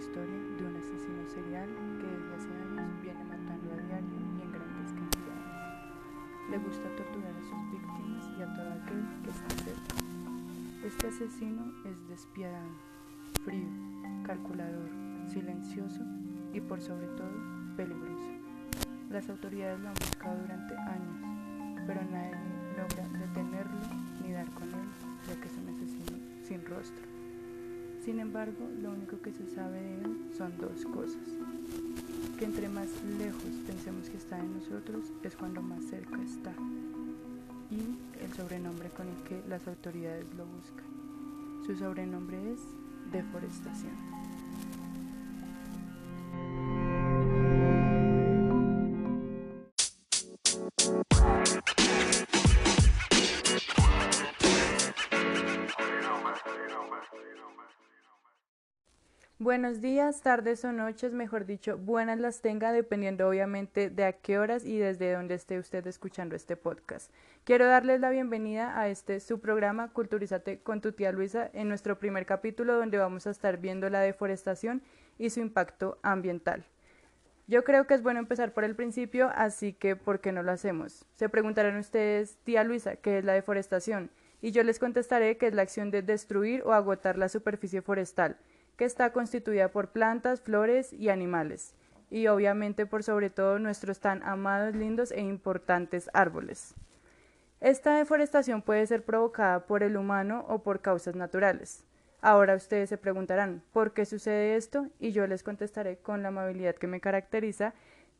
historia de un asesino serial que desde hace años viene matando a diario y en grandes cantidades. Le gusta torturar a sus víctimas y a todo aquel que está cerca. Este asesino es despiadado, frío, calculador, silencioso y por sobre todo peligroso. Las autoridades lo han buscado durante años Sin embargo, lo único que se sabe de él son dos cosas. Que entre más lejos pensemos que está de nosotros es cuando más cerca está. Y el sobrenombre con el que las autoridades lo buscan. Su sobrenombre es deforestación. Buenos días, tardes o noches, mejor dicho, buenas las tenga, dependiendo obviamente de a qué horas y desde dónde esté usted escuchando este podcast. Quiero darles la bienvenida a este su programa Culturízate con tu tía Luisa en nuestro primer capítulo donde vamos a estar viendo la deforestación y su impacto ambiental. Yo creo que es bueno empezar por el principio, así que ¿por qué no lo hacemos? Se preguntarán ustedes, tía Luisa, ¿qué es la deforestación? Y yo les contestaré que es la acción de destruir o agotar la superficie forestal que está constituida por plantas, flores y animales, y obviamente por sobre todo nuestros tan amados, lindos e importantes árboles. Esta deforestación puede ser provocada por el humano o por causas naturales. Ahora ustedes se preguntarán, ¿por qué sucede esto? Y yo les contestaré con la amabilidad que me caracteriza,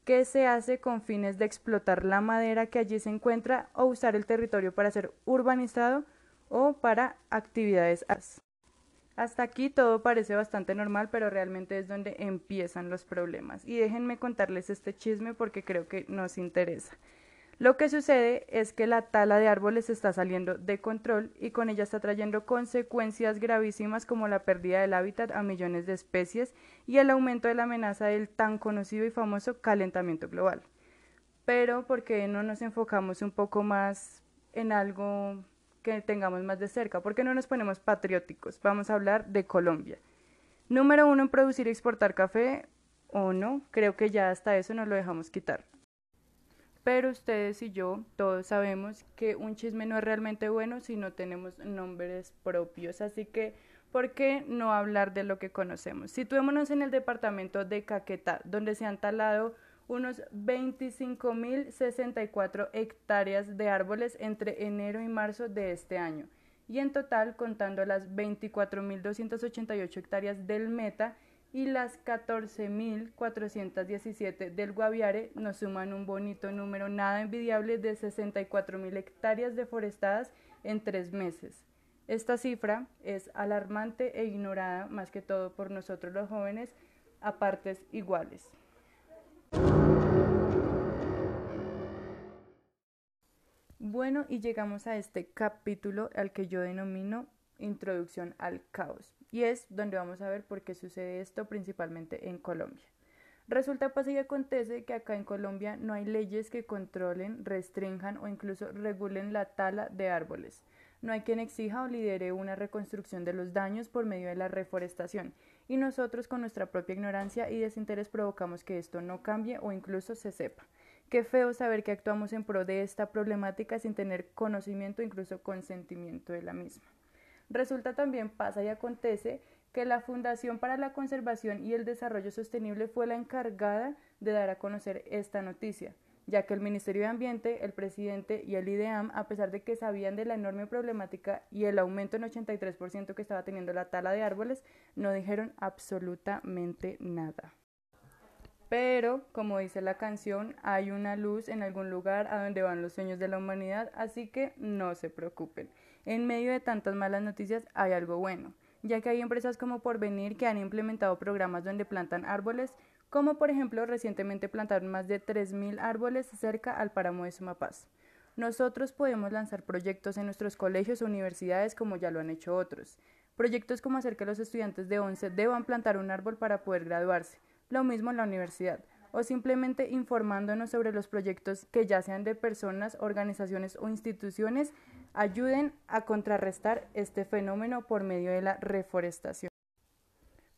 que se hace con fines de explotar la madera que allí se encuentra o usar el territorio para ser urbanizado o para actividades hasta aquí todo parece bastante normal, pero realmente es donde empiezan los problemas. Y déjenme contarles este chisme porque creo que nos interesa. Lo que sucede es que la tala de árboles está saliendo de control y con ella está trayendo consecuencias gravísimas como la pérdida del hábitat a millones de especies y el aumento de la amenaza del tan conocido y famoso calentamiento global. Pero, ¿por qué no nos enfocamos un poco más en algo que tengamos más de cerca. ¿Por qué no nos ponemos patrióticos? Vamos a hablar de Colombia. Número uno en producir y exportar café o no, creo que ya hasta eso nos lo dejamos quitar. Pero ustedes y yo todos sabemos que un chisme no es realmente bueno si no tenemos nombres propios. Así que, ¿por qué no hablar de lo que conocemos? Situémonos en el departamento de Caquetá, donde se han talado unos 25.064 hectáreas de árboles entre enero y marzo de este año. Y en total, contando las 24.288 hectáreas del Meta y las 14.417 del Guaviare, nos suman un bonito número nada envidiable de 64.000 hectáreas deforestadas en tres meses. Esta cifra es alarmante e ignorada más que todo por nosotros los jóvenes a partes iguales. Bueno, y llegamos a este capítulo al que yo denomino Introducción al Caos, y es donde vamos a ver por qué sucede esto principalmente en Colombia. Resulta, pasa y acontece que acá en Colombia no hay leyes que controlen, restrinjan o incluso regulen la tala de árboles. No hay quien exija o lidere una reconstrucción de los daños por medio de la reforestación, y nosotros con nuestra propia ignorancia y desinterés provocamos que esto no cambie o incluso se sepa. Qué feo saber que actuamos en pro de esta problemática sin tener conocimiento, incluso consentimiento de la misma. Resulta también, pasa y acontece, que la Fundación para la Conservación y el Desarrollo Sostenible fue la encargada de dar a conocer esta noticia, ya que el Ministerio de Ambiente, el presidente y el IDEAM, a pesar de que sabían de la enorme problemática y el aumento en 83% que estaba teniendo la tala de árboles, no dijeron absolutamente nada. Pero, como dice la canción, hay una luz en algún lugar a donde van los sueños de la humanidad, así que no se preocupen. En medio de tantas malas noticias hay algo bueno, ya que hay empresas como Porvenir que han implementado programas donde plantan árboles, como por ejemplo recientemente plantaron más de 3.000 árboles cerca al páramo de Sumapaz. Nosotros podemos lanzar proyectos en nuestros colegios o universidades como ya lo han hecho otros. Proyectos como hacer que los estudiantes de 11 deban plantar un árbol para poder graduarse lo mismo en la universidad, o simplemente informándonos sobre los proyectos que ya sean de personas, organizaciones o instituciones, ayuden a contrarrestar este fenómeno por medio de la reforestación.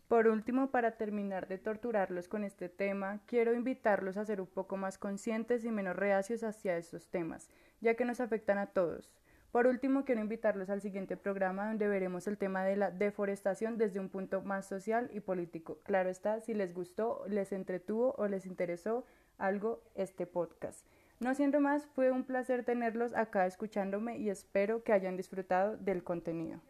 Por último, para terminar de torturarlos con este tema, quiero invitarlos a ser un poco más conscientes y menos reacios hacia estos temas, ya que nos afectan a todos. Por último, quiero invitarlos al siguiente programa donde veremos el tema de la deforestación desde un punto más social y político. Claro está, si les gustó, les entretuvo o les interesó algo este podcast. No siendo más, fue un placer tenerlos acá escuchándome y espero que hayan disfrutado del contenido.